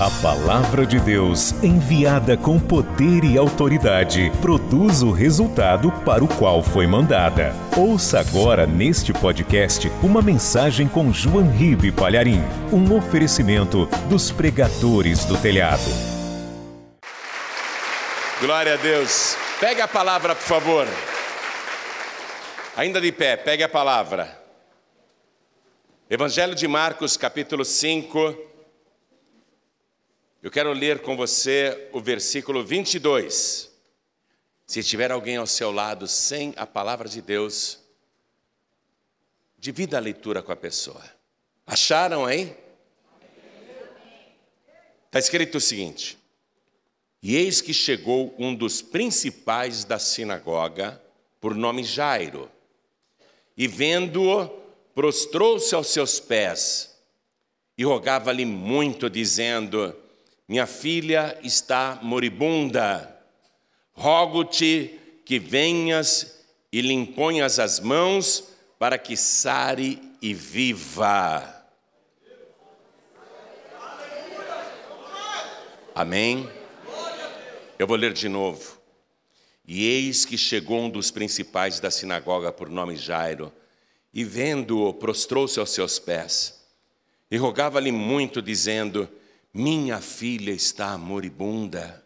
A palavra de Deus, enviada com poder e autoridade, produz o resultado para o qual foi mandada. Ouça agora neste podcast uma mensagem com João Ribe Palharim, um oferecimento dos pregadores do telhado. Glória a Deus. Pegue a palavra, por favor. Ainda de pé, pegue a palavra. Evangelho de Marcos, capítulo 5. Eu quero ler com você o versículo 22. Se tiver alguém ao seu lado sem a palavra de Deus, divida a leitura com a pessoa. Acharam aí? Está escrito o seguinte: E eis que chegou um dos principais da sinagoga, por nome Jairo, e vendo-o, prostrou-se aos seus pés e rogava-lhe muito, dizendo: minha filha está moribunda. Rogo-te que venhas e lhe imponhas as mãos para que sare e viva. Amém? Eu vou ler de novo. E eis que chegou um dos principais da sinagoga, por nome Jairo, e vendo-o, prostrou-se aos seus pés, e rogava-lhe muito, dizendo: minha filha está moribunda.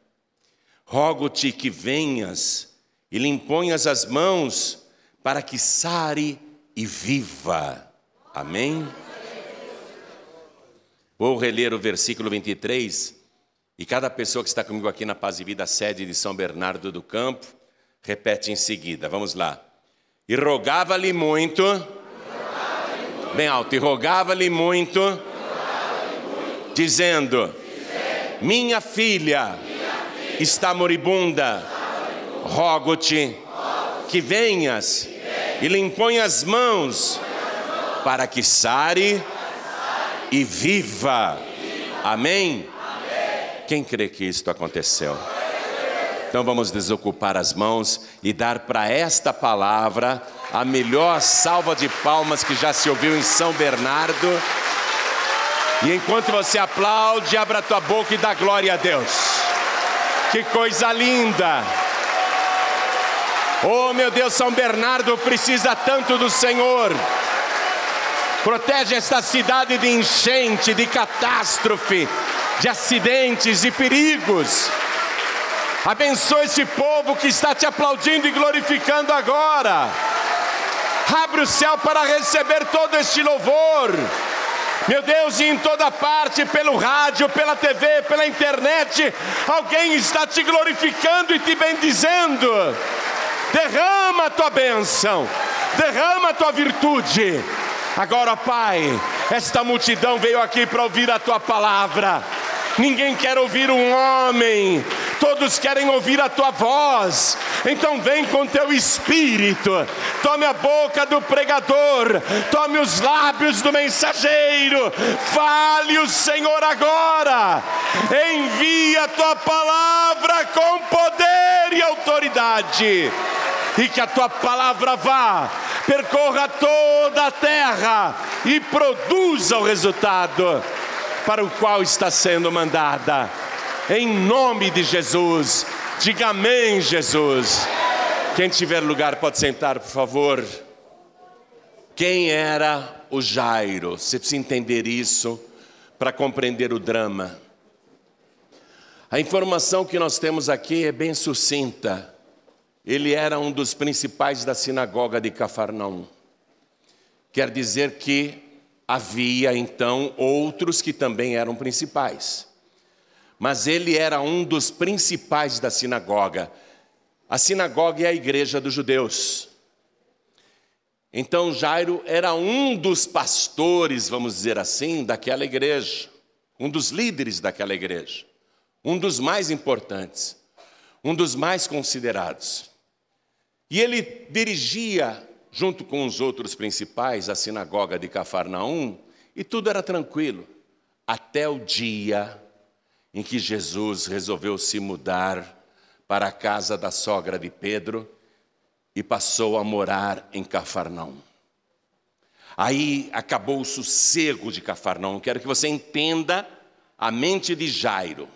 Rogo-te que venhas e lhe imponhas as mãos para que sare e viva. Amém? Vou reler o versículo 23 e cada pessoa que está comigo aqui na Paz e Vida, sede de São Bernardo do Campo, repete em seguida. Vamos lá. E rogava-lhe muito, rogava bem alto, e rogava-lhe muito dizendo: Minha filha está moribunda, rogo-te que venhas e lhe impõe as mãos para que sare e viva. Amém? Quem crê que isto aconteceu? Então vamos desocupar as mãos e dar para esta palavra a melhor salva de palmas que já se ouviu em São Bernardo. E enquanto você aplaude, abra tua boca e dá glória a Deus. Que coisa linda! Oh meu Deus, São Bernardo precisa tanto do Senhor. Protege esta cidade de enchente, de catástrofe, de acidentes e perigos. Abençoa esse povo que está te aplaudindo e glorificando agora. Abre o céu para receber todo este louvor. Meu Deus, e em toda parte, pelo rádio, pela TV, pela internet, alguém está te glorificando e te bendizendo. Derrama a tua bênção, derrama a tua virtude. Agora, Pai, esta multidão veio aqui para ouvir a tua palavra. Ninguém quer ouvir um homem, todos querem ouvir a tua voz. Então vem com teu espírito, tome a boca do pregador, tome os lábios do mensageiro, fale o Senhor agora, envia a tua palavra com poder e autoridade, e que a tua palavra vá, percorra toda a terra e produza o resultado para o qual está sendo mandada em nome de Jesus. Diga amém, Jesus. Quem tiver lugar pode sentar, por favor. Quem era o Jairo? Você precisa entender isso para compreender o drama. A informação que nós temos aqui é bem sucinta. Ele era um dos principais da sinagoga de Cafarnaum. Quer dizer que havia então outros que também eram principais mas ele era um dos principais da sinagoga. A sinagoga é a igreja dos judeus. Então Jairo era um dos pastores, vamos dizer assim, daquela igreja, um dos líderes daquela igreja, um dos mais importantes, um dos mais considerados. E ele dirigia, junto com os outros principais, a sinagoga de Cafarnaum, e tudo era tranquilo, até o dia em que Jesus resolveu se mudar para a casa da sogra de Pedro e passou a morar em Cafarnaum. Aí acabou o sossego de Cafarnaum. Quero que você entenda a mente de Jairo.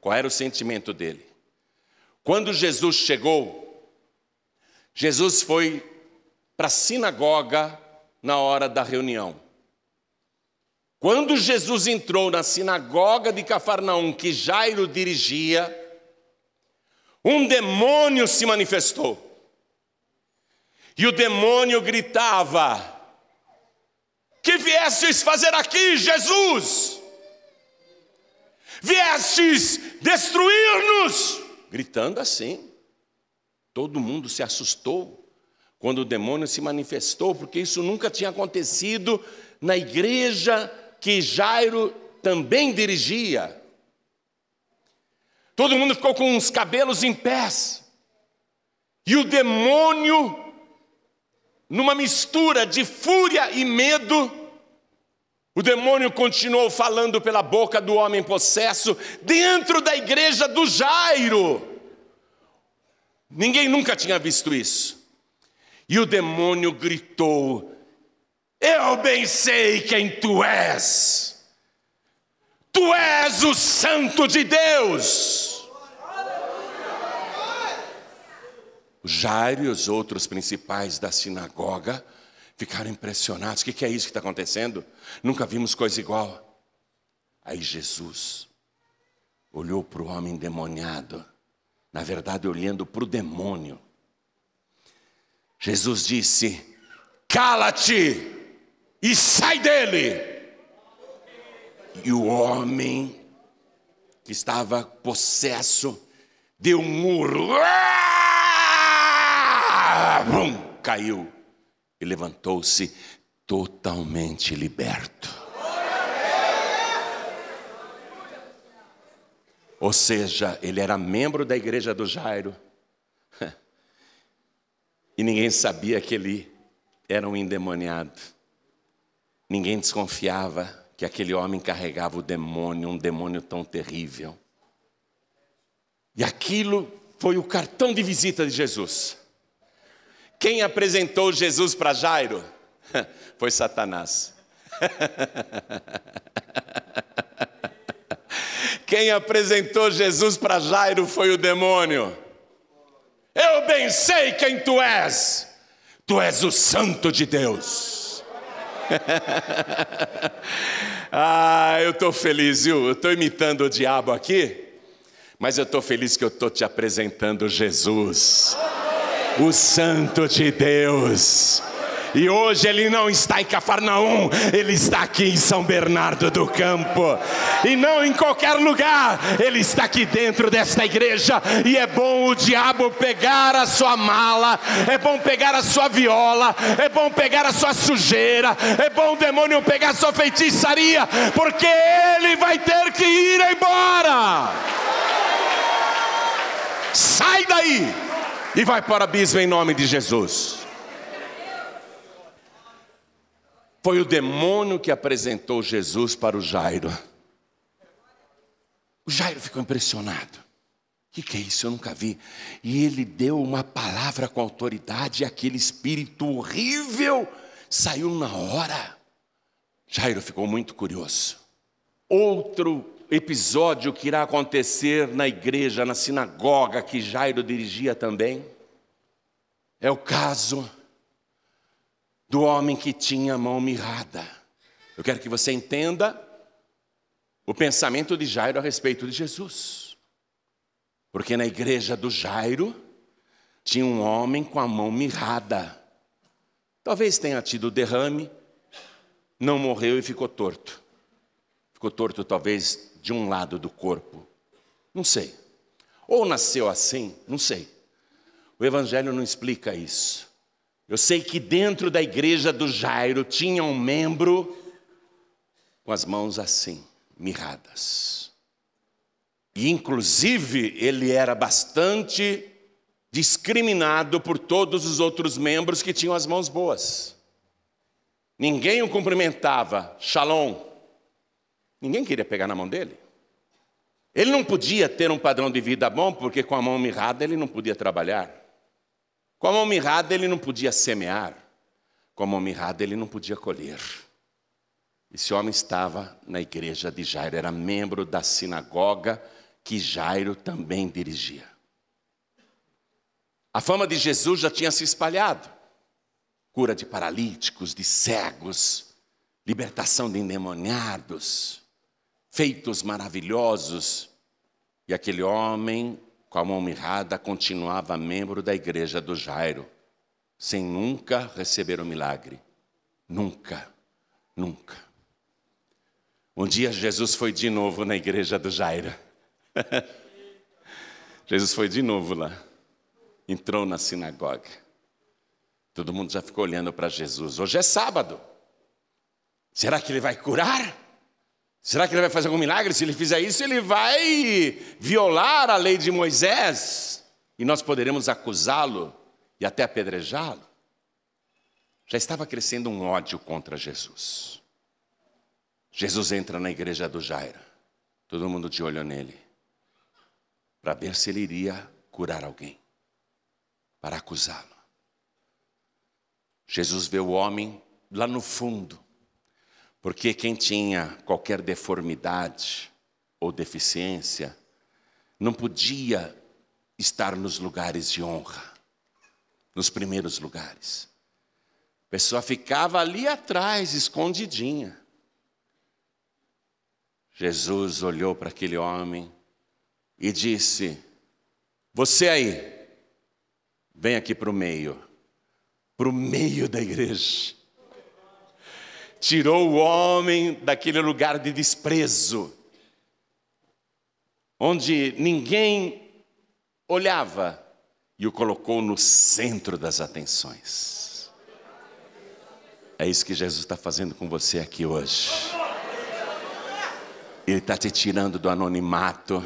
Qual era o sentimento dele? Quando Jesus chegou, Jesus foi para a sinagoga na hora da reunião. Quando Jesus entrou na sinagoga de Cafarnaum, que Jairo dirigia, um demônio se manifestou. E o demônio gritava: Que viestes fazer aqui, Jesus? Viestes destruir-nos? Gritando assim. Todo mundo se assustou quando o demônio se manifestou, porque isso nunca tinha acontecido na igreja que Jairo também dirigia. Todo mundo ficou com os cabelos em pés. E o demônio, numa mistura de fúria e medo, o demônio continuou falando pela boca do homem possesso dentro da igreja do Jairo. Ninguém nunca tinha visto isso. E o demônio gritou: eu bem sei quem tu és. Tu és o Santo de Deus. Jairo e os outros principais da sinagoga ficaram impressionados. O que é isso que está acontecendo? Nunca vimos coisa igual. Aí Jesus olhou para o homem endemoniado, na verdade, olhando para o demônio. Jesus disse: Cala-te e sai dele. E o homem que estava possesso deu um murro, Bum, caiu e levantou-se totalmente liberto. Ou seja, ele era membro da igreja do Jairo. E ninguém sabia que ele era um endemoniado. Ninguém desconfiava que aquele homem carregava o demônio, um demônio tão terrível. E aquilo foi o cartão de visita de Jesus. Quem apresentou Jesus para Jairo? Foi Satanás. Quem apresentou Jesus para Jairo foi o demônio. Eu bem sei quem tu és. Tu és o Santo de Deus. ah, eu estou feliz, viu? Eu estou imitando o diabo aqui, mas eu estou feliz que eu estou te apresentando Jesus, o Santo de Deus. E hoje ele não está em Cafarnaum, ele está aqui em São Bernardo do Campo. E não em qualquer lugar, ele está aqui dentro desta igreja. E é bom o diabo pegar a sua mala, é bom pegar a sua viola, é bom pegar a sua sujeira, é bom o demônio pegar a sua feitiçaria, porque ele vai ter que ir embora. Sai daí e vai para o abismo em nome de Jesus. Foi o demônio que apresentou Jesus para o Jairo. O Jairo ficou impressionado. O que, que é isso? Eu nunca vi. E ele deu uma palavra com autoridade, e aquele espírito horrível saiu na hora. Jairo ficou muito curioso. Outro episódio que irá acontecer na igreja, na sinagoga que Jairo dirigia também, é o caso do homem que tinha a mão mirrada. Eu quero que você entenda o pensamento de Jairo a respeito de Jesus. Porque na igreja do Jairo tinha um homem com a mão mirrada. Talvez tenha tido derrame, não morreu e ficou torto. Ficou torto, talvez, de um lado do corpo. Não sei. Ou nasceu assim, não sei. O Evangelho não explica isso. Eu sei que dentro da igreja do Jairo tinha um membro com as mãos assim, mirradas. E inclusive ele era bastante discriminado por todos os outros membros que tinham as mãos boas. Ninguém o cumprimentava, shalom. Ninguém queria pegar na mão dele. Ele não podia ter um padrão de vida bom, porque com a mão mirrada ele não podia trabalhar. Com a mão mirrada ele não podia semear, com a mão mirrada ele não podia colher. Esse homem estava na igreja de Jairo, era membro da sinagoga que Jairo também dirigia. A fama de Jesus já tinha se espalhado cura de paralíticos, de cegos, libertação de endemoniados, feitos maravilhosos. E aquele homem, com a mão mirrada, continuava membro da igreja do Jairo, sem nunca receber o milagre. Nunca, nunca. Um dia Jesus foi de novo na igreja do Jairo. Jesus foi de novo lá. Entrou na sinagoga. Todo mundo já ficou olhando para Jesus. Hoje é sábado. Será que ele vai curar? Será que ele vai fazer algum milagre? Se ele fizer isso, ele vai violar a lei de Moisés e nós poderemos acusá-lo e até apedrejá-lo. Já estava crescendo um ódio contra Jesus. Jesus entra na igreja do Jairo, todo mundo de olho nele, para ver se ele iria curar alguém, para acusá-lo. Jesus vê o homem lá no fundo, porque quem tinha qualquer deformidade ou deficiência não podia estar nos lugares de honra, nos primeiros lugares. A pessoa ficava ali atrás, escondidinha. Jesus olhou para aquele homem e disse: Você aí, vem aqui para o meio, para o meio da igreja tirou o homem daquele lugar de desprezo, onde ninguém olhava, e o colocou no centro das atenções. É isso que Jesus está fazendo com você aqui hoje. Ele está te tirando do anonimato,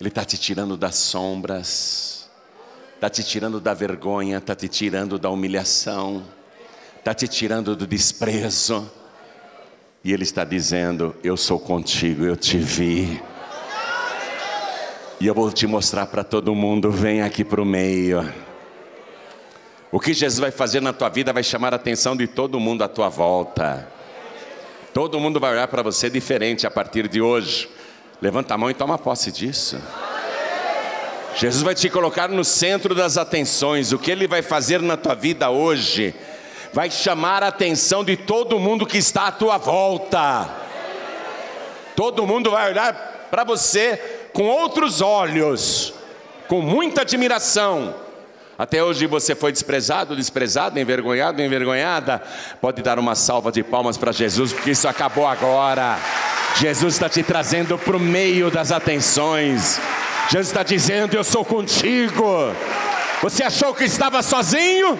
Ele está te tirando das sombras, está te tirando da vergonha, está te tirando da humilhação está te tirando do desprezo. E Ele está dizendo: Eu sou contigo, eu te vi. E eu vou te mostrar para todo mundo: vem aqui para o meio. O que Jesus vai fazer na tua vida vai chamar a atenção de todo mundo à tua volta. Todo mundo vai olhar para você diferente a partir de hoje. Levanta a mão e toma posse disso. Jesus vai te colocar no centro das atenções. O que Ele vai fazer na tua vida hoje vai chamar a atenção de todo mundo que está à tua volta. Todo mundo vai olhar para você com outros olhos, com muita admiração. Até hoje você foi desprezado, desprezado, envergonhado, envergonhada. Pode dar uma salva de palmas para Jesus, porque isso acabou agora. Jesus está te trazendo para o meio das atenções. Jesus está dizendo: Eu sou contigo. Você achou que estava sozinho?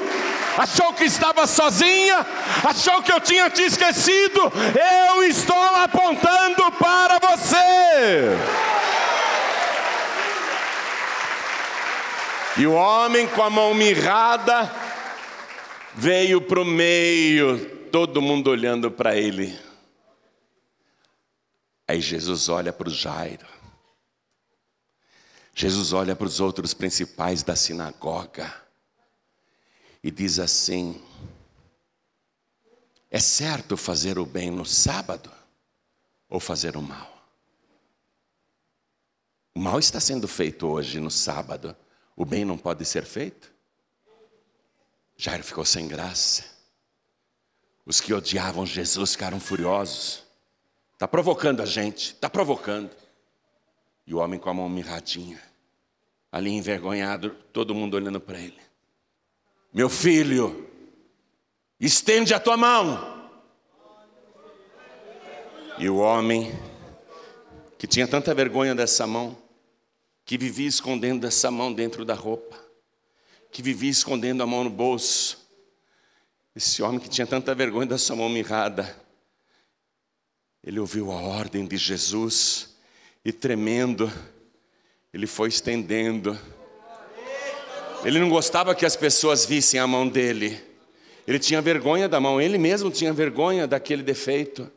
Achou que estava sozinha, achou que eu tinha te esquecido, eu estou apontando para você. E o homem com a mão mirrada veio para o meio, todo mundo olhando para ele. Aí Jesus olha para o Jairo. Jesus olha para os outros principais da sinagoga e diz assim: É certo fazer o bem no sábado ou fazer o mal? O mal está sendo feito hoje no sábado, o bem não pode ser feito? Jairo ficou sem graça. Os que odiavam Jesus ficaram furiosos. Está provocando a gente, está provocando. E o homem com a mão mirradinha, ali envergonhado, todo mundo olhando para ele. Meu filho, estende a tua mão. E o homem, que tinha tanta vergonha dessa mão, que vivia escondendo essa mão dentro da roupa, que vivia escondendo a mão no bolso, esse homem que tinha tanta vergonha dessa mão mirrada, ele ouviu a ordem de Jesus e tremendo, ele foi estendendo ele não gostava que as pessoas vissem a mão dele. Ele tinha vergonha da mão, ele mesmo tinha vergonha daquele defeito.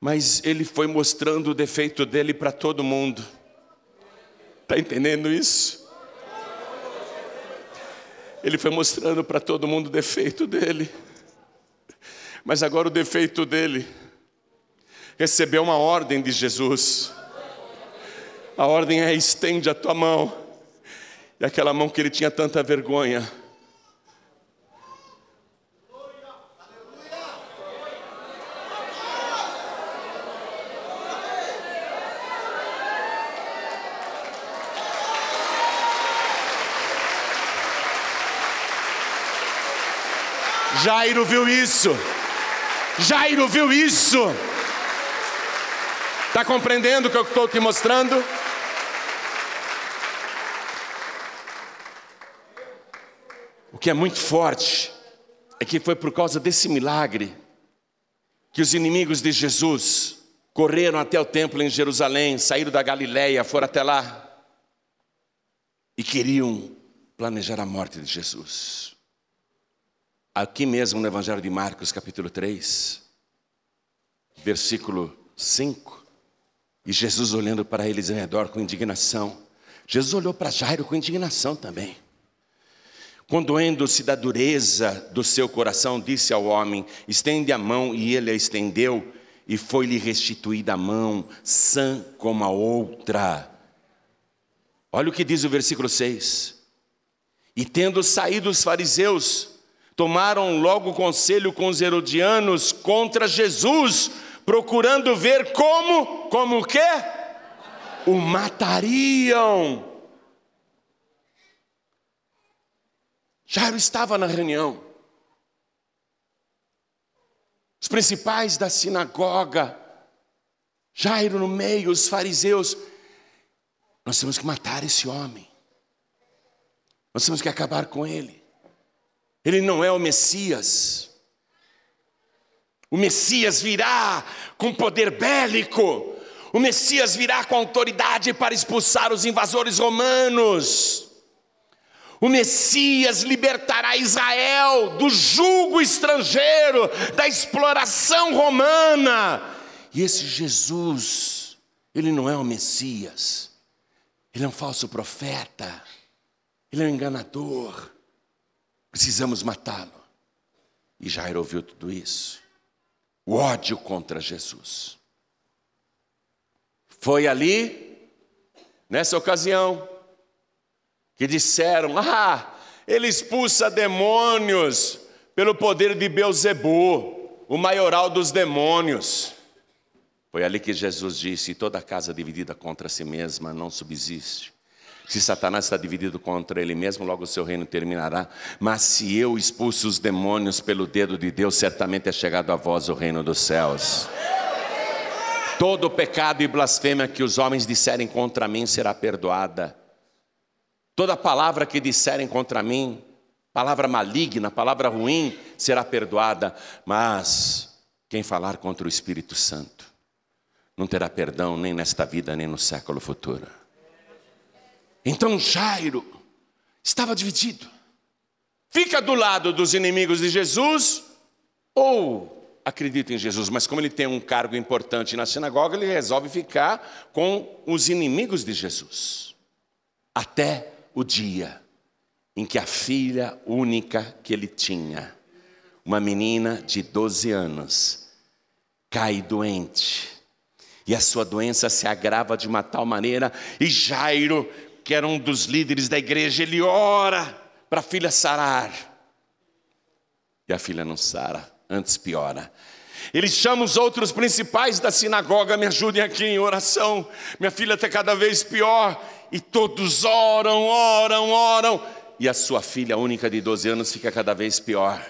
Mas ele foi mostrando o defeito dele para todo mundo. Está entendendo isso? Ele foi mostrando para todo mundo o defeito dele. Mas agora o defeito dele recebeu uma ordem de Jesus. A ordem é: estende a tua mão. E aquela mão que ele tinha tanta vergonha, Jairo viu isso. Jairo viu isso. Está compreendendo o que eu estou te mostrando? Que é muito forte é que foi por causa desse milagre que os inimigos de Jesus correram até o templo em Jerusalém, saíram da Galiléia, foram até lá e queriam planejar a morte de Jesus. Aqui mesmo no Evangelho de Marcos, capítulo 3, versículo 5, e Jesus olhando para eles em redor com indignação. Jesus olhou para Jairo com indignação também. Condoendo-se da dureza do seu coração, disse ao homem: Estende a mão, e ele a estendeu, e foi-lhe restituída a mão, sã como a outra. Olha o que diz o versículo 6. E tendo saído os fariseus, tomaram logo conselho com os herodianos contra Jesus, procurando ver como, como o quê? O matariam. Jairo estava na reunião. Os principais da sinagoga, Jairo no meio, os fariseus, nós temos que matar esse homem. Nós temos que acabar com ele. Ele não é o Messias. O Messias virá com poder bélico. O Messias virá com autoridade para expulsar os invasores romanos. O Messias libertará Israel do jugo estrangeiro, da exploração romana. E esse Jesus, ele não é o Messias, ele é um falso profeta, ele é um enganador. Precisamos matá-lo. E Jairo ouviu tudo isso. O ódio contra Jesus. Foi ali, nessa ocasião, que disseram: Ah, ele expulsa demônios pelo poder de Beuzebu, o maioral dos demônios. Foi ali que Jesus disse: toda casa dividida contra si mesma não subsiste. Se Satanás está dividido contra ele mesmo, logo o seu reino terminará. Mas se eu expulso os demônios pelo dedo de Deus, certamente é chegado a vós o reino dos céus. Todo pecado e blasfêmia que os homens disserem contra mim será perdoada. Toda palavra que disserem contra mim, palavra maligna, palavra ruim, será perdoada. Mas quem falar contra o Espírito Santo não terá perdão nem nesta vida, nem no século futuro. Então Jairo estava dividido. Fica do lado dos inimigos de Jesus ou acredita em Jesus, mas como ele tem um cargo importante na sinagoga, ele resolve ficar com os inimigos de Jesus. Até o dia em que a filha única que ele tinha, uma menina de 12 anos, cai doente. E a sua doença se agrava de uma tal maneira, e Jairo que era um dos líderes da igreja, ele ora para a filha sarar. E a filha não sara, antes piora. Ele chama os outros principais da sinagoga, me ajudem aqui em oração. Minha filha está cada vez pior. E todos oram, oram, oram. E a sua filha única de 12 anos fica cada vez pior.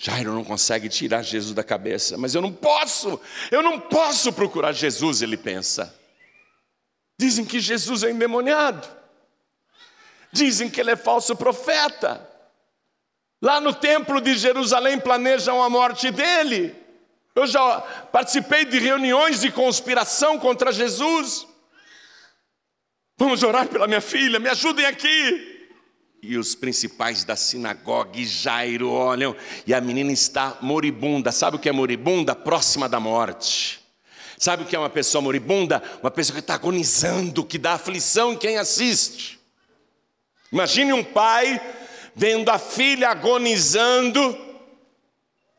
Jairo não consegue tirar Jesus da cabeça, mas eu não posso, eu não posso procurar Jesus, ele pensa. Dizem que Jesus é endemoniado. Dizem que ele é falso profeta. Lá no templo de Jerusalém planejam a morte dele. Eu já participei de reuniões de conspiração contra Jesus. Vamos orar pela minha filha, me ajudem aqui. E os principais da sinagoga e Jairo olham, e a menina está moribunda. Sabe o que é moribunda? Próxima da morte. Sabe o que é uma pessoa moribunda? Uma pessoa que está agonizando, que dá aflição em quem assiste. Imagine um pai vendo a filha agonizando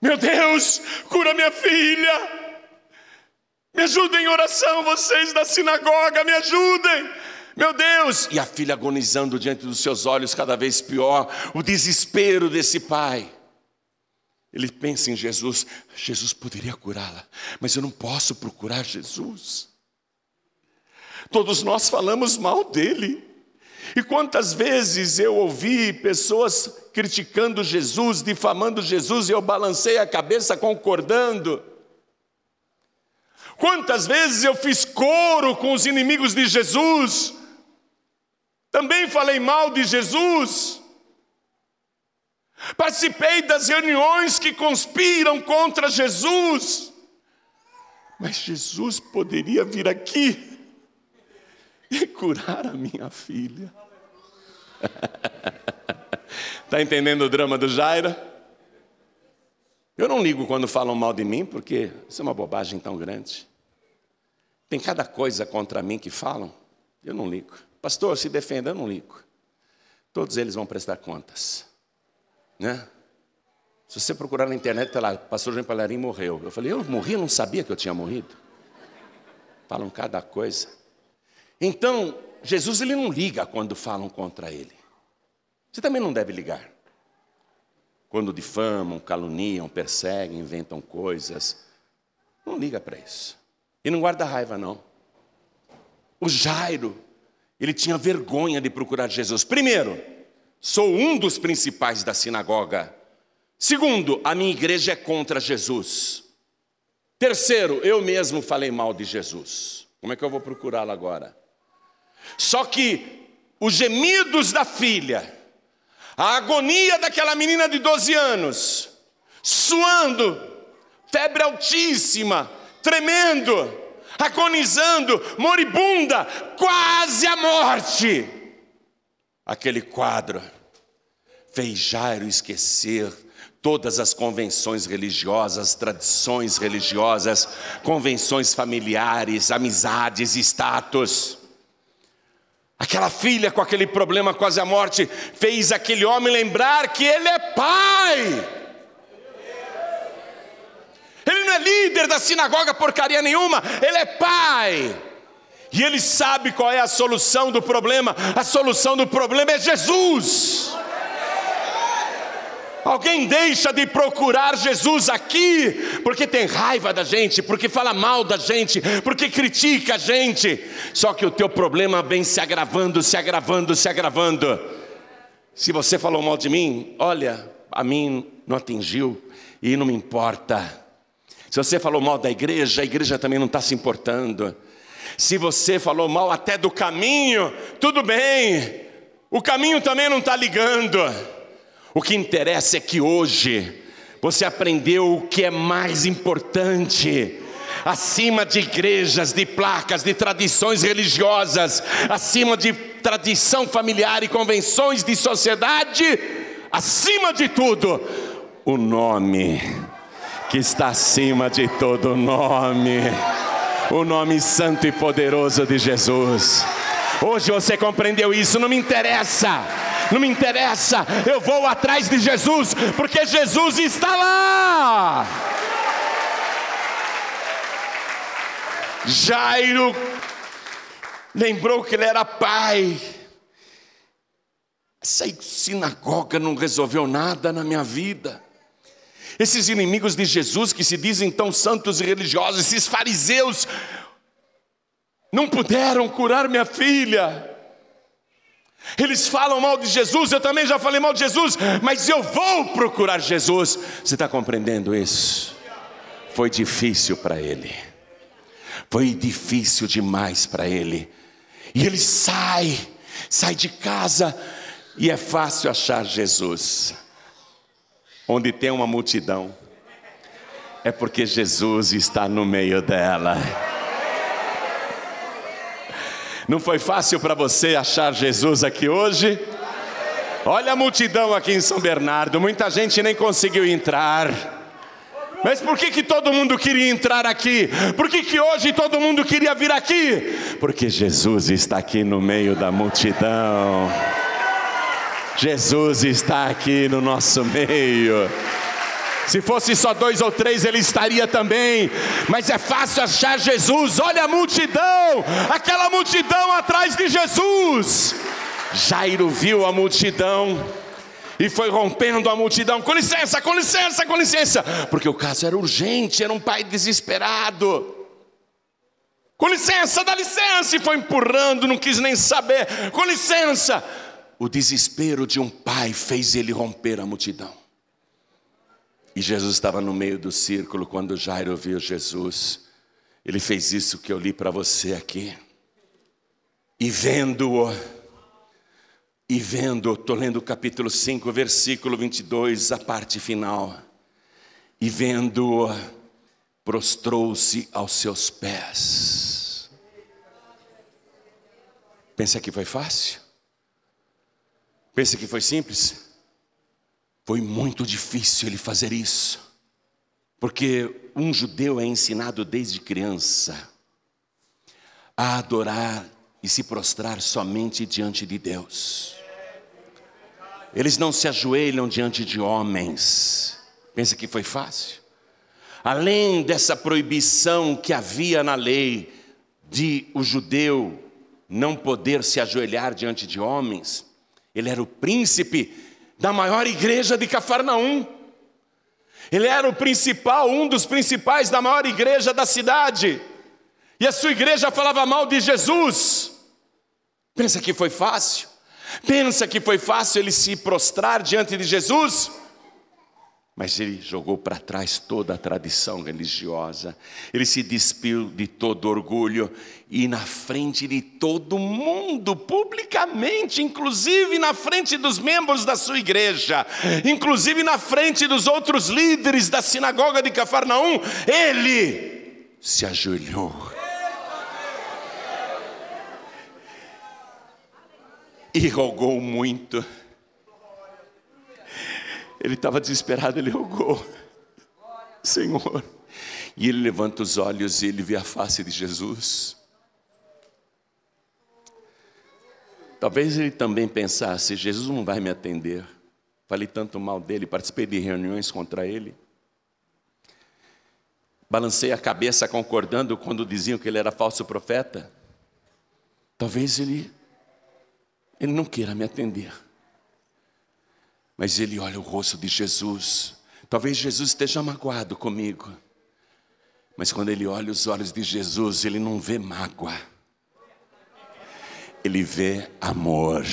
Meu Deus, cura minha filha. Me ajudem em oração, vocês da sinagoga, me ajudem. Meu Deus! E a filha agonizando diante dos seus olhos, cada vez pior, o desespero desse pai. Ele pensa em Jesus, Jesus poderia curá-la, mas eu não posso procurar Jesus. Todos nós falamos mal dele. E quantas vezes eu ouvi pessoas criticando Jesus, difamando Jesus, e eu balancei a cabeça concordando. Quantas vezes eu fiz coro com os inimigos de Jesus, também falei mal de Jesus. Participei das reuniões que conspiram contra Jesus. Mas Jesus poderia vir aqui e curar a minha filha. Está entendendo o drama do Jairo? Eu não ligo quando falam mal de mim, porque isso é uma bobagem tão grande. Tem cada coisa contra mim que falam, eu não ligo. Pastor, se defenda, eu não ligo. Todos eles vão prestar contas. Né? Se você procurar na internet, tá lá, pastor João Palharim morreu. Eu falei, eu morri, eu não sabia que eu tinha morrido. Falam cada coisa. Então, Jesus ele não liga quando falam contra ele. Você também não deve ligar. Quando difamam, caluniam, perseguem, inventam coisas. Não liga para isso. E não guarda raiva, não. O Jairo, ele tinha vergonha de procurar Jesus. Primeiro, sou um dos principais da sinagoga. Segundo, a minha igreja é contra Jesus. Terceiro, eu mesmo falei mal de Jesus. Como é que eu vou procurá-lo agora? Só que os gemidos da filha, a agonia daquela menina de 12 anos, suando, febre altíssima, tremendo, agonizando, moribunda, quase à morte. Aquele quadro fez Jairo esquecer todas as convenções religiosas, tradições religiosas, convenções familiares, amizades, status. Aquela filha com aquele problema quase à morte fez aquele homem lembrar que ele é pai. Não é líder da sinagoga porcaria nenhuma, ele é pai. E ele sabe qual é a solução do problema. A solução do problema é Jesus. Alguém deixa de procurar Jesus aqui porque tem raiva da gente, porque fala mal da gente, porque critica a gente. Só que o teu problema vem se agravando, se agravando, se agravando. Se você falou mal de mim, olha, a mim não atingiu e não me importa. Se você falou mal da igreja, a igreja também não está se importando. Se você falou mal até do caminho, tudo bem, o caminho também não está ligando. O que interessa é que hoje você aprendeu o que é mais importante acima de igrejas, de placas, de tradições religiosas, acima de tradição familiar e convenções de sociedade, acima de tudo, o nome que está acima de todo nome, o nome santo e poderoso de Jesus. Hoje você compreendeu isso, não me interessa, não me interessa, eu vou atrás de Jesus, porque Jesus está lá. Jairo lembrou que ele era pai. Essa sinagoga não resolveu nada na minha vida. Esses inimigos de Jesus que se dizem tão santos e religiosos, esses fariseus, não puderam curar minha filha. Eles falam mal de Jesus, eu também já falei mal de Jesus, mas eu vou procurar Jesus. Você está compreendendo isso? Foi difícil para ele, foi difícil demais para ele, e ele sai, sai de casa, e é fácil achar Jesus onde tem uma multidão, é porque Jesus está no meio dela. Não foi fácil para você achar Jesus aqui hoje? Olha a multidão aqui em São Bernardo, muita gente nem conseguiu entrar. Mas por que, que todo mundo queria entrar aqui? Por que, que hoje todo mundo queria vir aqui? Porque Jesus está aqui no meio da multidão. Jesus está aqui no nosso meio. Se fosse só dois ou três, ele estaria também. Mas é fácil achar Jesus. Olha a multidão, aquela multidão atrás de Jesus. Jairo viu a multidão e foi rompendo a multidão. Com licença, com licença, com licença, porque o caso era urgente, era um pai desesperado. Com licença, dá licença, e foi empurrando, não quis nem saber. Com licença. O desespero de um pai fez ele romper a multidão. E Jesus estava no meio do círculo quando Jairo viu Jesus. Ele fez isso que eu li para você aqui. E vendo-o, e vendo, estou lendo o capítulo 5, versículo 22, a parte final. E vendo-o, prostrou-se aos seus pés. Pensa que foi fácil? Pensa que foi simples? Foi muito difícil ele fazer isso, porque um judeu é ensinado desde criança a adorar e se prostrar somente diante de Deus. Eles não se ajoelham diante de homens. Pensa que foi fácil? Além dessa proibição que havia na lei de o judeu não poder se ajoelhar diante de homens, ele era o príncipe da maior igreja de Cafarnaum. Ele era o principal, um dos principais da maior igreja da cidade. E a sua igreja falava mal de Jesus. Pensa que foi fácil? Pensa que foi fácil ele se prostrar diante de Jesus? Mas ele jogou para trás toda a tradição religiosa, ele se despiu de todo orgulho e, na frente de todo mundo, publicamente, inclusive na frente dos membros da sua igreja, inclusive na frente dos outros líderes da sinagoga de Cafarnaum, ele se ajoelhou. E rogou muito. Ele estava desesperado, ele rogou: Senhor. E ele levanta os olhos e ele vê a face de Jesus. Talvez ele também pensasse: Jesus não vai me atender. Falei tanto mal dele, participei de reuniões contra ele. Balancei a cabeça concordando quando diziam que ele era falso profeta. Talvez ele, ele não queira me atender. Mas ele olha o rosto de Jesus. Talvez Jesus esteja magoado comigo. Mas quando ele olha os olhos de Jesus, ele não vê mágoa. Ele vê amor.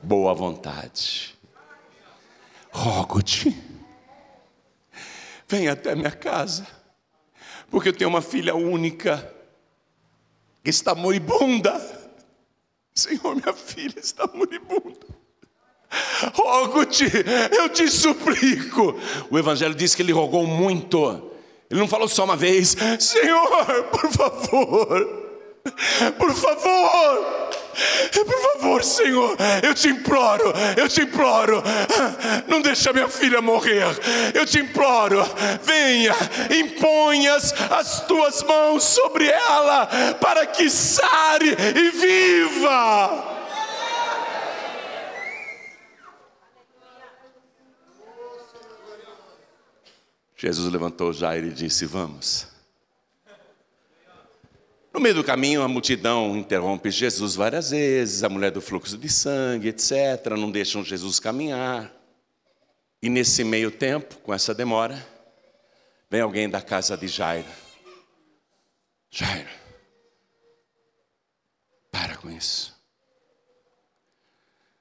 Boa vontade. Rogo-te. Vem até minha casa. Porque eu tenho uma filha única que está moribunda. Senhor, minha filha está moribunda. Rogo-te, eu te suplico. O Evangelho diz que ele rogou muito. Ele não falou só uma vez: Senhor, por favor, por favor, por favor, Senhor, eu te imploro, eu te imploro, não deixa minha filha morrer, eu te imploro, venha, imponhas as tuas mãos sobre ela, para que sare e viva. Jesus levantou Jair e disse: Vamos. No meio do caminho, a multidão interrompe Jesus várias vezes, a mulher do fluxo de sangue, etc., não deixam Jesus caminhar. E nesse meio tempo, com essa demora, vem alguém da casa de Jairo. Jairo, para com isso.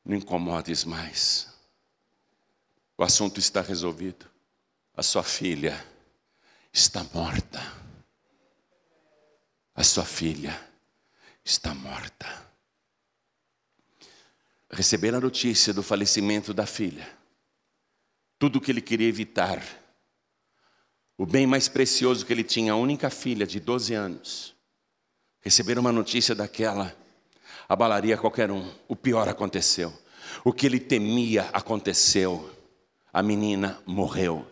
Não incomodes mais. O assunto está resolvido. A sua filha está morta a sua filha está morta. Receber a notícia do falecimento da filha, tudo o que ele queria evitar, o bem mais precioso que ele tinha, a única filha de 12 anos, receber uma notícia daquela abalaria qualquer um. O pior aconteceu. O que ele temia aconteceu. A menina morreu.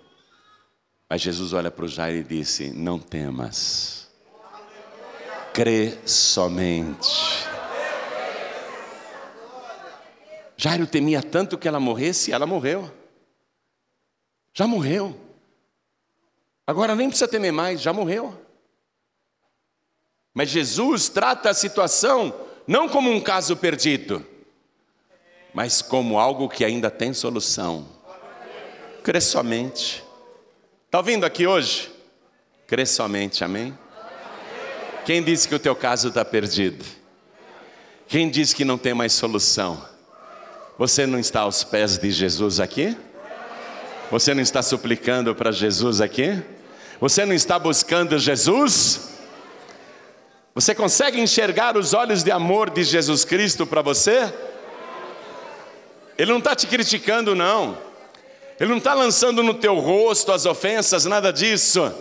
Mas Jesus olha para o Jair e disse: Não temas crê somente. Jairo temia tanto que ela morresse, ela morreu. Já morreu. Agora nem precisa temer mais, já morreu. Mas Jesus trata a situação não como um caso perdido, mas como algo que ainda tem solução. Crê somente. Está ouvindo aqui hoje? Crê somente, amém? Quem disse que o teu caso está perdido? Quem disse que não tem mais solução? Você não está aos pés de Jesus aqui? Você não está suplicando para Jesus aqui? Você não está buscando Jesus? Você consegue enxergar os olhos de amor de Jesus Cristo para você? Ele não está te criticando, não. Ele não está lançando no teu rosto as ofensas, nada disso.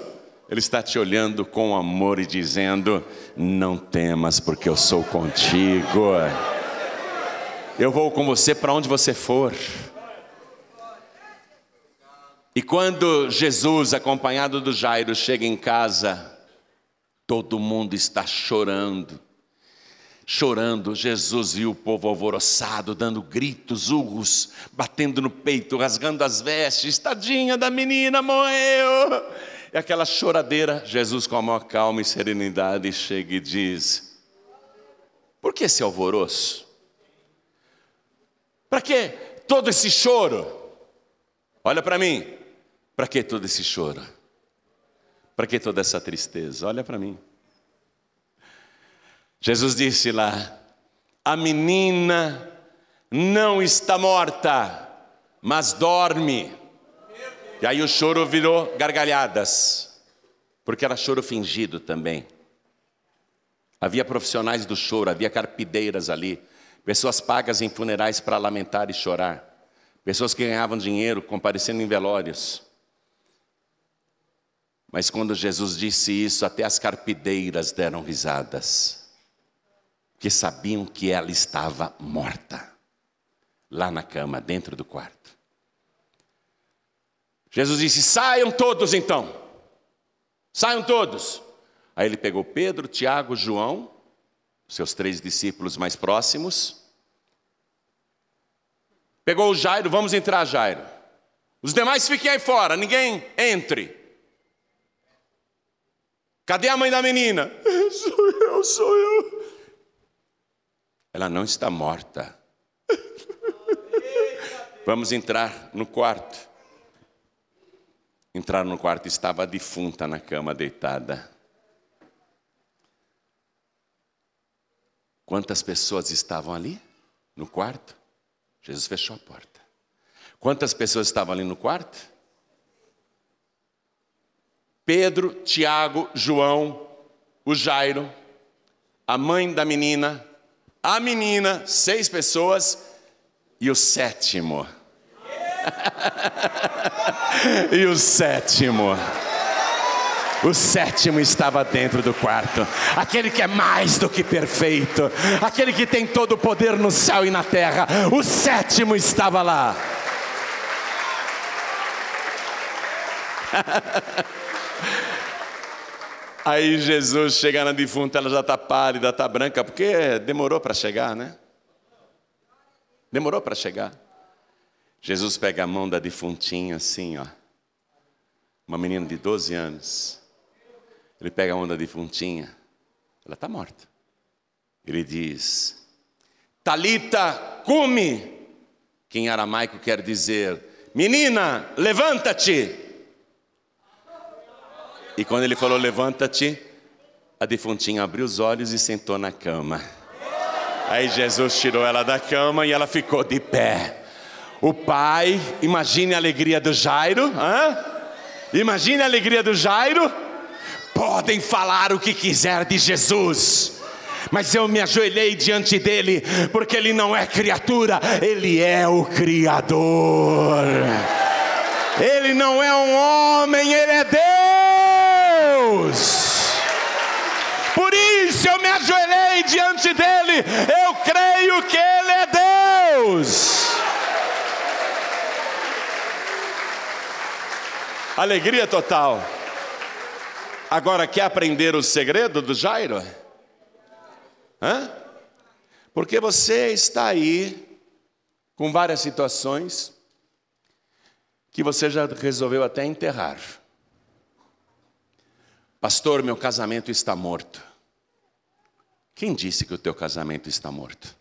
Ele está te olhando com amor e dizendo: Não temas, porque eu sou contigo. Eu vou com você para onde você for. E quando Jesus, acompanhado do Jairo, chega em casa, todo mundo está chorando. Chorando, Jesus viu o povo alvoroçado, dando gritos, urros, batendo no peito, rasgando as vestes. Tadinha da menina, morreu. E aquela choradeira, Jesus, com a maior calma e serenidade, chega e diz: Por que esse alvoroço? Para que todo esse choro? Olha para mim, para que todo esse choro? Para que toda essa tristeza? Olha para mim. Jesus disse lá: a menina não está morta, mas dorme. E aí o choro virou gargalhadas, porque era choro fingido também. Havia profissionais do choro, havia carpideiras ali, pessoas pagas em funerais para lamentar e chorar, pessoas que ganhavam dinheiro comparecendo em velórios. Mas quando Jesus disse isso, até as carpideiras deram risadas, que sabiam que ela estava morta, lá na cama, dentro do quarto. Jesus disse: saiam todos então, saiam todos. Aí ele pegou Pedro, Tiago, João, seus três discípulos mais próximos, pegou o Jairo, vamos entrar, Jairo. Os demais fiquem aí fora, ninguém entre. Cadê a mãe da menina? Sou eu, sou eu. Ela não está morta. Vamos entrar no quarto. Entraram no quarto, estava a defunta na cama deitada. Quantas pessoas estavam ali no quarto? Jesus fechou a porta. Quantas pessoas estavam ali no quarto? Pedro, Tiago, João, o Jairo, a mãe da menina, a menina, seis pessoas e o sétimo e o sétimo. O sétimo estava dentro do quarto, aquele que é mais do que perfeito, aquele que tem todo o poder no céu e na terra. O sétimo estava lá. Aí Jesus chega na defunta, ela já está pálida, está branca, porque demorou para chegar, né? Demorou para chegar. Jesus pega a mão da defuntinha assim, ó. Uma menina de 12 anos. Ele pega a mão da defuntinha. Ela está morta. Ele diz: Talita, come. Que em aramaico quer dizer: Menina, levanta-te. E quando ele falou levanta-te, a defuntinha abriu os olhos e sentou na cama. Aí Jesus tirou ela da cama e ela ficou de pé. O pai, imagine a alegria do Jairo, hã? imagine a alegria do Jairo. Podem falar o que quiser de Jesus, mas eu me ajoelhei diante dele, porque ele não é criatura, ele é o Criador. Ele não é um homem, ele é Deus. Por isso eu me ajoelhei diante dele, eu creio que ele é Deus. Alegria total. Agora, quer aprender o segredo do Jairo? Hã? Porque você está aí com várias situações, que você já resolveu até enterrar. Pastor, meu casamento está morto. Quem disse que o teu casamento está morto?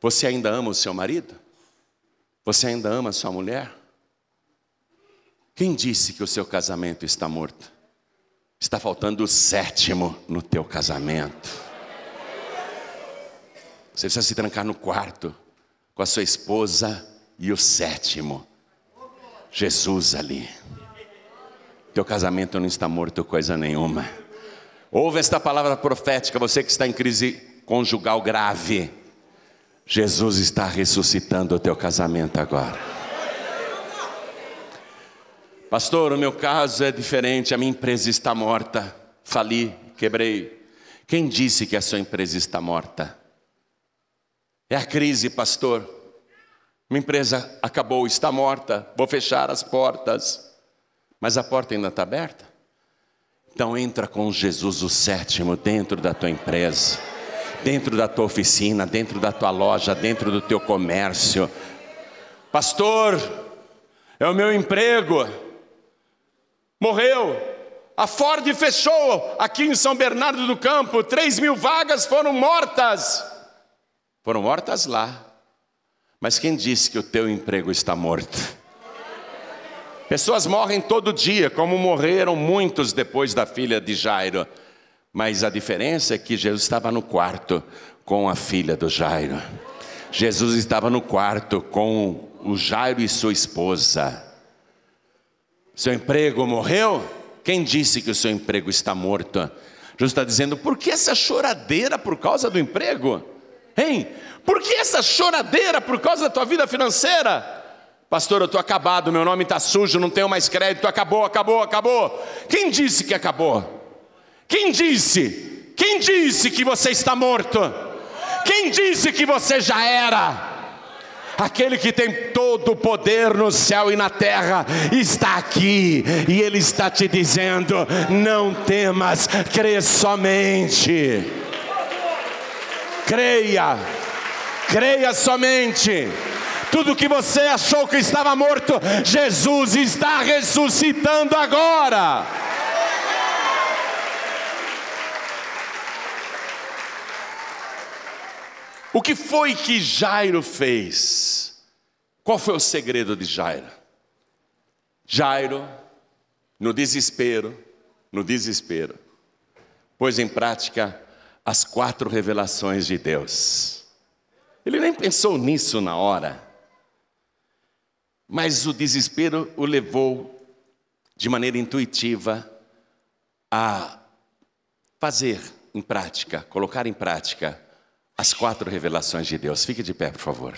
Você ainda ama o seu marido? Você ainda ama a sua mulher? Quem disse que o seu casamento está morto? Está faltando o sétimo no teu casamento. Você precisa se trancar no quarto com a sua esposa e o sétimo, Jesus ali. Teu casamento não está morto coisa nenhuma. Ouve esta palavra profética, você que está em crise conjugal grave. Jesus está ressuscitando o teu casamento agora. Pastor, o meu caso é diferente, a minha empresa está morta. Fali, quebrei. Quem disse que a sua empresa está morta? É a crise, pastor. Minha empresa acabou, está morta, vou fechar as portas. Mas a porta ainda está aberta? Então entra com Jesus o sétimo dentro da tua empresa, dentro da tua oficina, dentro da tua loja, dentro do teu comércio. Pastor, é o meu emprego. Morreu. A Ford fechou aqui em São Bernardo do Campo. Três mil vagas foram mortas. Foram mortas lá. Mas quem disse que o teu emprego está morto? Pessoas morrem todo dia, como morreram muitos depois da filha de Jairo. Mas a diferença é que Jesus estava no quarto com a filha do Jairo. Jesus estava no quarto com o Jairo e sua esposa. Seu emprego morreu? Quem disse que o seu emprego está morto? Jesus está dizendo, por que essa choradeira por causa do emprego? Hein? Por que essa choradeira por causa da tua vida financeira? Pastor, eu estou acabado, meu nome está sujo, não tenho mais crédito, acabou, acabou, acabou. Quem disse que acabou? Quem disse? Quem disse que você está morto? Quem disse que você já era? Aquele que tem todo o poder no céu e na terra está aqui e Ele está te dizendo: não temas, crê somente. Creia, creia somente. Tudo que você achou que estava morto, Jesus está ressuscitando agora. O que foi que Jairo fez? Qual foi o segredo de Jairo? Jairo, no desespero, no desespero, pôs em prática as quatro revelações de Deus. Ele nem pensou nisso na hora, mas o desespero o levou de maneira intuitiva a fazer em prática, colocar em prática as quatro revelações de Deus. Fique de pé, por favor.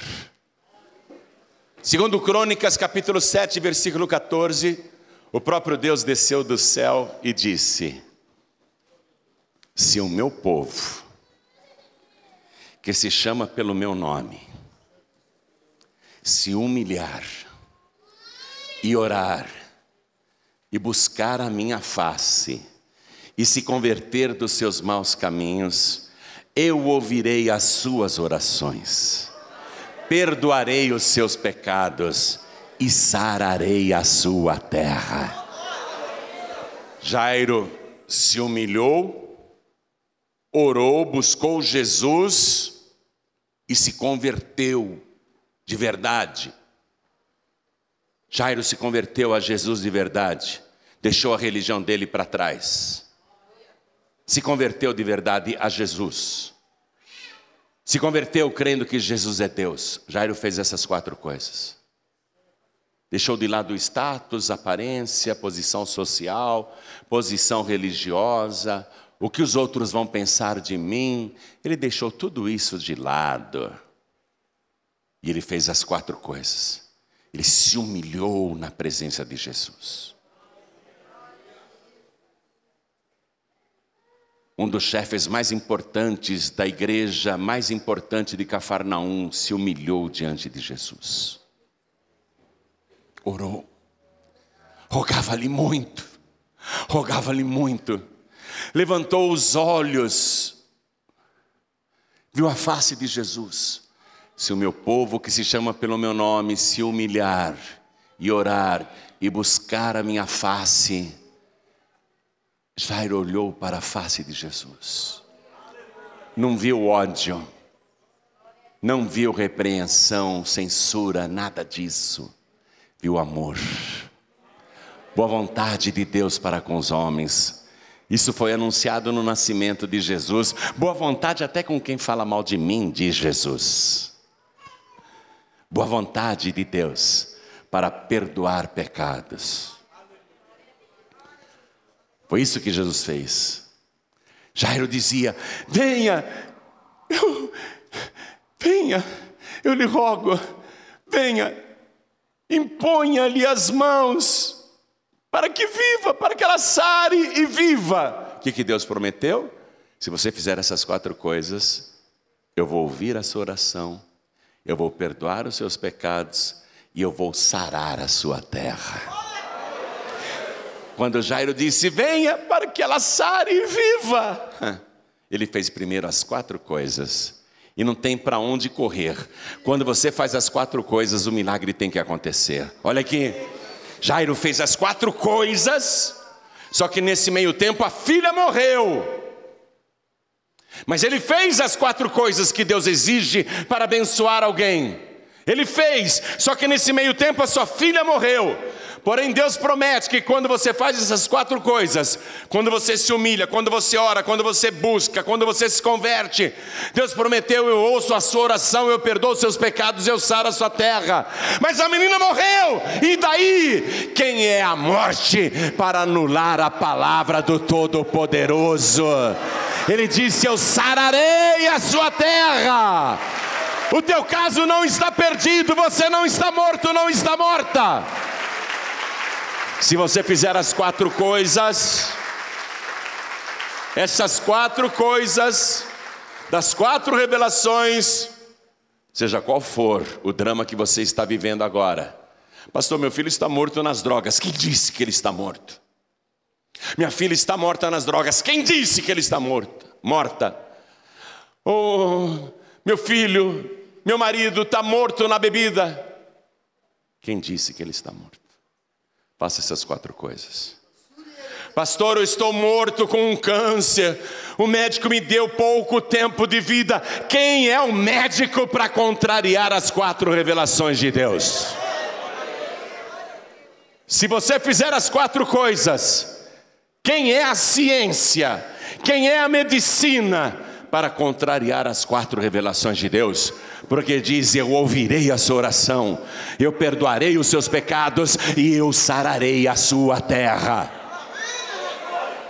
Segundo Crônicas, capítulo 7, versículo 14, o próprio Deus desceu do céu e disse: se o meu povo, que se chama pelo meu nome, se humilhar e orar e buscar a minha face e se converter dos seus maus caminhos, eu ouvirei as suas orações, perdoarei os seus pecados e sararei a sua terra. Jairo se humilhou orou, buscou Jesus e se converteu de verdade. Jairo se converteu a Jesus de verdade, deixou a religião dele para trás. Se converteu de verdade a Jesus. Se converteu crendo que Jesus é Deus. Jairo fez essas quatro coisas. Deixou de lado o status, aparência, posição social, posição religiosa, o que os outros vão pensar de mim, ele deixou tudo isso de lado. E ele fez as quatro coisas. Ele se humilhou na presença de Jesus. Um dos chefes mais importantes da igreja, mais importante de Cafarnaum, se humilhou diante de Jesus. Orou, rogava-lhe muito, rogava-lhe muito levantou os olhos, viu a face de Jesus. Se o meu povo que se chama pelo meu nome se humilhar e orar e buscar a minha face, Jairo olhou para a face de Jesus. Não viu ódio, não viu repreensão, censura, nada disso. Viu amor, boa vontade de Deus para com os homens. Isso foi anunciado no nascimento de Jesus. Boa vontade até com quem fala mal de mim, diz Jesus. Boa vontade de Deus para perdoar pecados. Foi isso que Jesus fez. Jairo dizia: Venha, eu, venha, eu lhe rogo, venha, imponha-lhe as mãos, para que viva, para que ela sare e viva. O que, que Deus prometeu? Se você fizer essas quatro coisas, eu vou ouvir a sua oração, eu vou perdoar os seus pecados e eu vou sarar a sua terra. Quando Jairo disse: Venha para que ela sare e viva. Ele fez primeiro as quatro coisas. E não tem para onde correr. Quando você faz as quatro coisas, o milagre tem que acontecer. Olha aqui. Jairo fez as quatro coisas, só que nesse meio tempo a filha morreu. Mas ele fez as quatro coisas que Deus exige para abençoar alguém. Ele fez, só que nesse meio tempo a sua filha morreu. Porém, Deus promete que quando você faz essas quatro coisas, quando você se humilha, quando você ora, quando você busca, quando você se converte, Deus prometeu: eu ouço a sua oração, eu perdoo os seus pecados, eu saro a sua terra. Mas a menina morreu, e daí? Quem é a morte para anular a palavra do Todo-Poderoso? Ele disse: Eu sararei a sua terra. O teu caso não está perdido, você não está morto, não está morta. Se você fizer as quatro coisas, essas quatro coisas, das quatro revelações, seja qual for o drama que você está vivendo agora, Pastor, meu filho está morto nas drogas. Quem disse que ele está morto? Minha filha está morta nas drogas. Quem disse que ele está morto? Morta. Oh, meu filho meu marido está morto na bebida. Quem disse que ele está morto? Faça essas quatro coisas. Pastor, eu estou morto com um câncer. O médico me deu pouco tempo de vida. Quem é o médico para contrariar as quatro revelações de Deus? Se você fizer as quatro coisas, quem é a ciência? Quem é a medicina para contrariar as quatro revelações de Deus? porque diz: Eu ouvirei a sua oração, eu perdoarei os seus pecados e eu sararei a sua terra.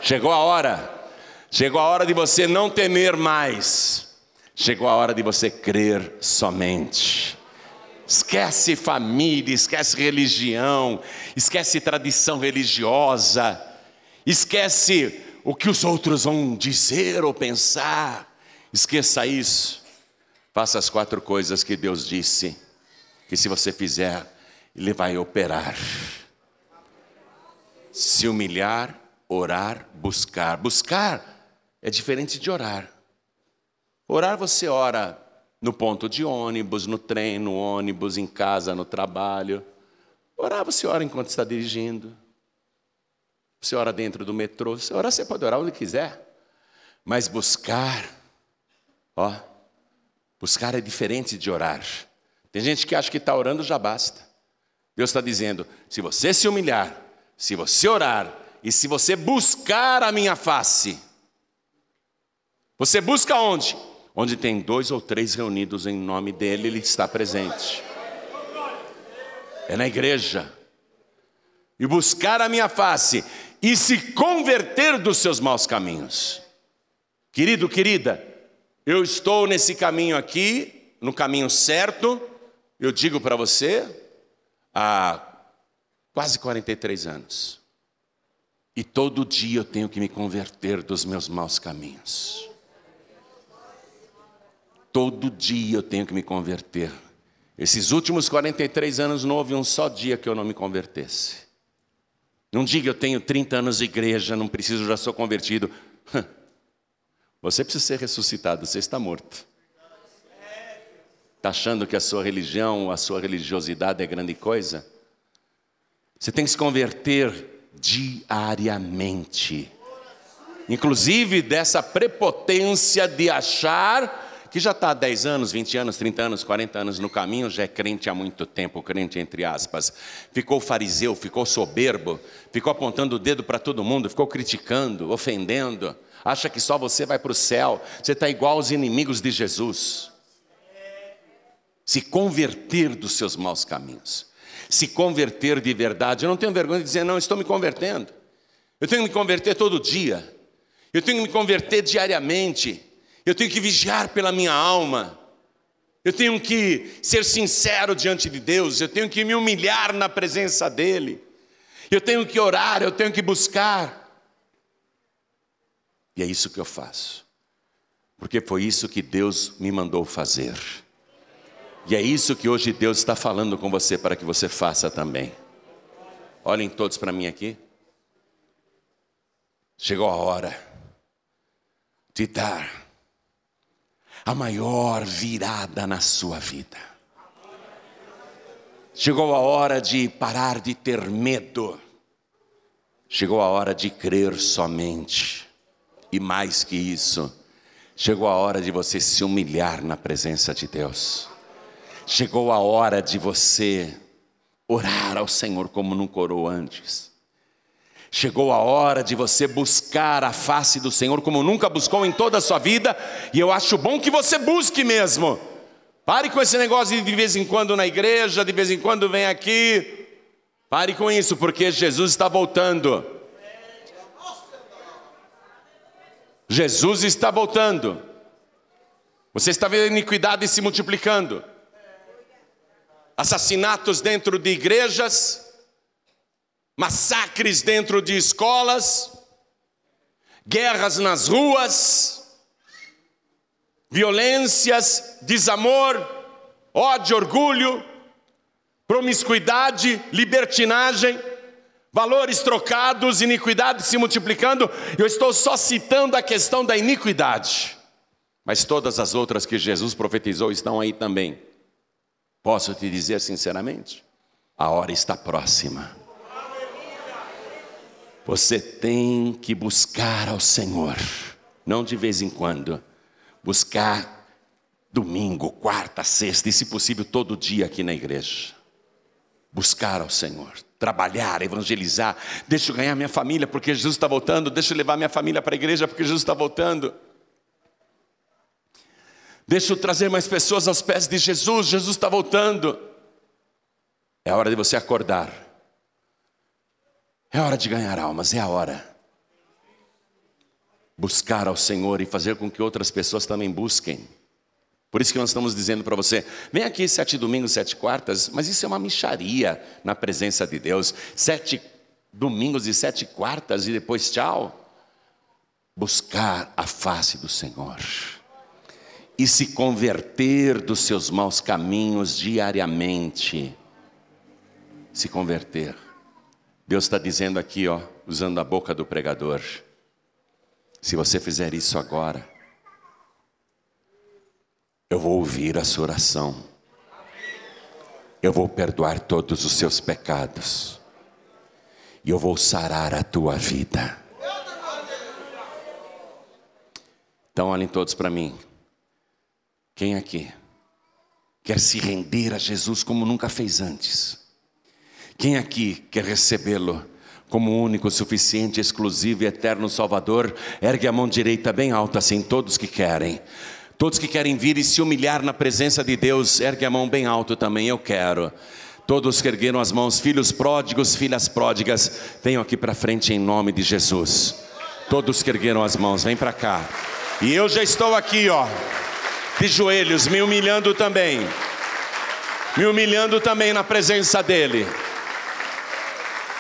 Chegou a hora, chegou a hora de você não temer mais, chegou a hora de você crer somente. Esquece família, esquece religião, esquece tradição religiosa, esquece o que os outros vão dizer ou pensar, esqueça isso. Faça as quatro coisas que Deus disse, que se você fizer, Ele vai operar. Se humilhar, orar, buscar. Buscar é diferente de orar. Orar você ora no ponto de ônibus, no trem, no ônibus, em casa, no trabalho. Orar você ora enquanto está dirigindo. Você ora dentro do metrô. Você orar, você pode orar onde quiser. Mas buscar, ó, Buscar é diferente de orar. Tem gente que acha que está orando já basta. Deus está dizendo: se você se humilhar, se você orar e se você buscar a minha face, você busca onde? Onde tem dois ou três reunidos em nome dele, ele está presente. É na igreja. E buscar a minha face e se converter dos seus maus caminhos. Querido, querida, eu estou nesse caminho aqui, no caminho certo, eu digo para você, há quase 43 anos. E todo dia eu tenho que me converter dos meus maus caminhos. Todo dia eu tenho que me converter. Esses últimos 43 anos não houve um só dia que eu não me convertesse. Não diga eu tenho 30 anos de igreja, não preciso, já sou convertido. Você precisa ser ressuscitado, você está morto. Está achando que a sua religião, a sua religiosidade é grande coisa? Você tem que se converter diariamente. Inclusive dessa prepotência de achar que já está há 10 anos, 20 anos, 30 anos, 40 anos no caminho, já é crente há muito tempo, crente entre aspas. Ficou fariseu, ficou soberbo, ficou apontando o dedo para todo mundo, ficou criticando, ofendendo, acha que só você vai para o céu, você está igual aos inimigos de Jesus. Se converter dos seus maus caminhos, se converter de verdade. Eu não tenho vergonha de dizer, não, estou me convertendo. Eu tenho que me converter todo dia, eu tenho que me converter diariamente eu tenho que vigiar pela minha alma, eu tenho que ser sincero diante de Deus, eu tenho que me humilhar na presença dEle, eu tenho que orar, eu tenho que buscar. E é isso que eu faço, porque foi isso que Deus me mandou fazer. E é isso que hoje Deus está falando com você para que você faça também. Olhem todos para mim aqui. Chegou a hora de dar a maior virada na sua vida. Chegou a hora de parar de ter medo. Chegou a hora de crer somente. E mais que isso, chegou a hora de você se humilhar na presença de Deus. Chegou a hora de você orar ao Senhor como nunca orou antes. Chegou a hora de você buscar a face do Senhor como nunca buscou em toda a sua vida, e eu acho bom que você busque mesmo. Pare com esse negócio de de vez em quando na igreja, de vez em quando vem aqui. Pare com isso, porque Jesus está voltando. Jesus está voltando. Você está vendo a iniquidade se multiplicando. Assassinatos dentro de igrejas, massacres dentro de escolas, guerras nas ruas, violências, desamor, ódio, orgulho, promiscuidade, libertinagem, valores trocados, iniquidade se multiplicando. Eu estou só citando a questão da iniquidade, mas todas as outras que Jesus profetizou estão aí também. Posso te dizer sinceramente? A hora está próxima. Você tem que buscar ao Senhor, não de vez em quando, buscar domingo, quarta, sexta e, se possível, todo dia aqui na igreja. Buscar ao Senhor, trabalhar, evangelizar. Deixa eu ganhar minha família porque Jesus está voltando. Deixa eu levar minha família para a igreja porque Jesus está voltando. Deixa eu trazer mais pessoas aos pés de Jesus. Jesus está voltando. É hora de você acordar é hora de ganhar almas, é a hora. Buscar ao Senhor e fazer com que outras pessoas também busquem. Por isso que nós estamos dizendo para você: vem aqui sete domingos, sete quartas, mas isso é uma micharia na presença de Deus. Sete domingos e sete quartas e depois tchau. Buscar a face do Senhor e se converter dos seus maus caminhos diariamente. Se converter. Deus está dizendo aqui, ó, usando a boca do pregador: se você fizer isso agora, eu vou ouvir a sua oração, eu vou perdoar todos os seus pecados, e eu vou sarar a tua vida. Então, olhem todos para mim. Quem aqui quer se render a Jesus como nunca fez antes? Quem aqui quer recebê-lo como único, suficiente, exclusivo e eterno Salvador? Ergue a mão direita bem alta, assim, todos que querem. Todos que querem vir e se humilhar na presença de Deus, ergue a mão bem alto também, eu quero. Todos que ergueram as mãos, filhos pródigos, filhas pródigas, venham aqui para frente em nome de Jesus. Todos que ergueram as mãos, vem para cá. E eu já estou aqui, ó, de joelhos, me humilhando também. Me humilhando também na presença dEle.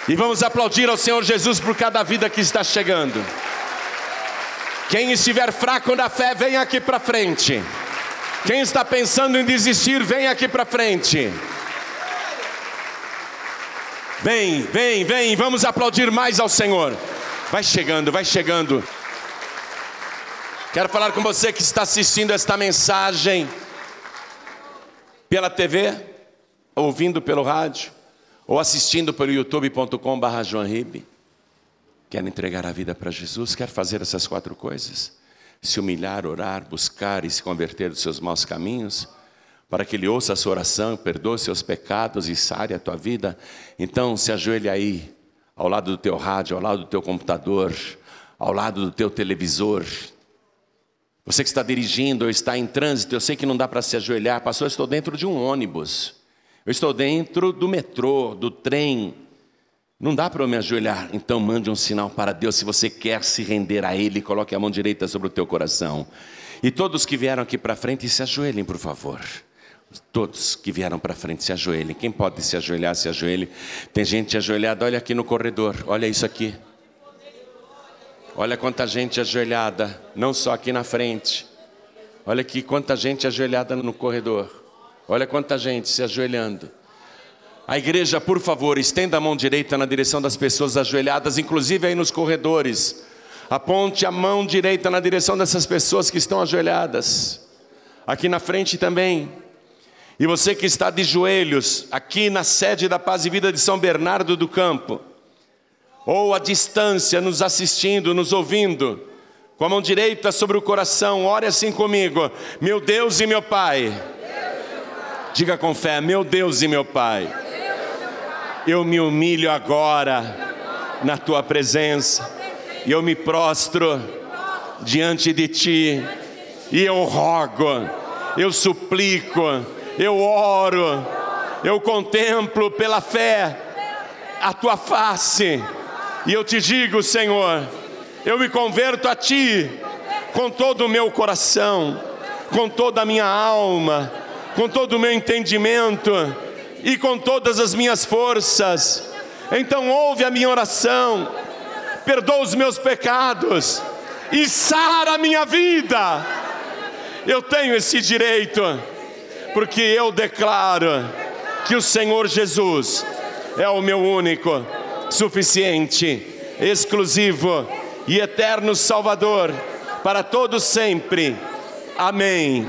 E vamos aplaudir ao Senhor Jesus por cada vida que está chegando. Quem estiver fraco na fé, vem aqui para frente. Quem está pensando em desistir, vem aqui para frente. Vem, vem, vem, vamos aplaudir mais ao Senhor. Vai chegando, vai chegando. Quero falar com você que está assistindo esta mensagem pela TV, ouvindo pelo rádio ou assistindo pelo youtube.com.br Joanribe, quer entregar a vida para Jesus, quer fazer essas quatro coisas? Se humilhar, orar, buscar e se converter dos seus maus caminhos, para que Ele ouça a sua oração, perdoe seus pecados e sare a tua vida, então se ajoelhe aí, ao lado do teu rádio, ao lado do teu computador, ao lado do teu televisor. Você que está dirigindo ou está em trânsito, eu sei que não dá para se ajoelhar, pastor, eu estou dentro de um ônibus. Eu estou dentro do metrô, do trem. Não dá para eu me ajoelhar. Então mande um sinal para Deus. Se você quer se render a Ele, coloque a mão direita sobre o teu coração. E todos que vieram aqui para frente, se ajoelhem, por favor. Todos que vieram para frente, se ajoelhem. Quem pode se ajoelhar, se ajoelhe. Tem gente ajoelhada, olha aqui no corredor, olha isso aqui. Olha quanta gente ajoelhada, não só aqui na frente. Olha aqui quanta gente ajoelhada no corredor. Olha quanta gente se ajoelhando. A igreja, por favor, estenda a mão direita na direção das pessoas ajoelhadas, inclusive aí nos corredores. Aponte a mão direita na direção dessas pessoas que estão ajoelhadas. Aqui na frente também. E você que está de joelhos, aqui na sede da Paz e Vida de São Bernardo do Campo, ou à distância, nos assistindo, nos ouvindo, com a mão direita sobre o coração, ore assim comigo: Meu Deus e meu Pai Diga com fé: Meu Deus e meu Pai, eu me humilho agora na tua presença e eu me prostro diante de ti e eu rogo, eu suplico, eu oro, eu contemplo pela fé a tua face e eu te digo, Senhor, eu me converto a ti com todo o meu coração, com toda a minha alma com todo o meu entendimento e com todas as minhas forças. Então ouve a minha oração, perdoa os meus pecados e sara a minha vida. Eu tenho esse direito, porque eu declaro que o Senhor Jesus é o meu único, suficiente, exclusivo e eterno Salvador para todos sempre. Amém.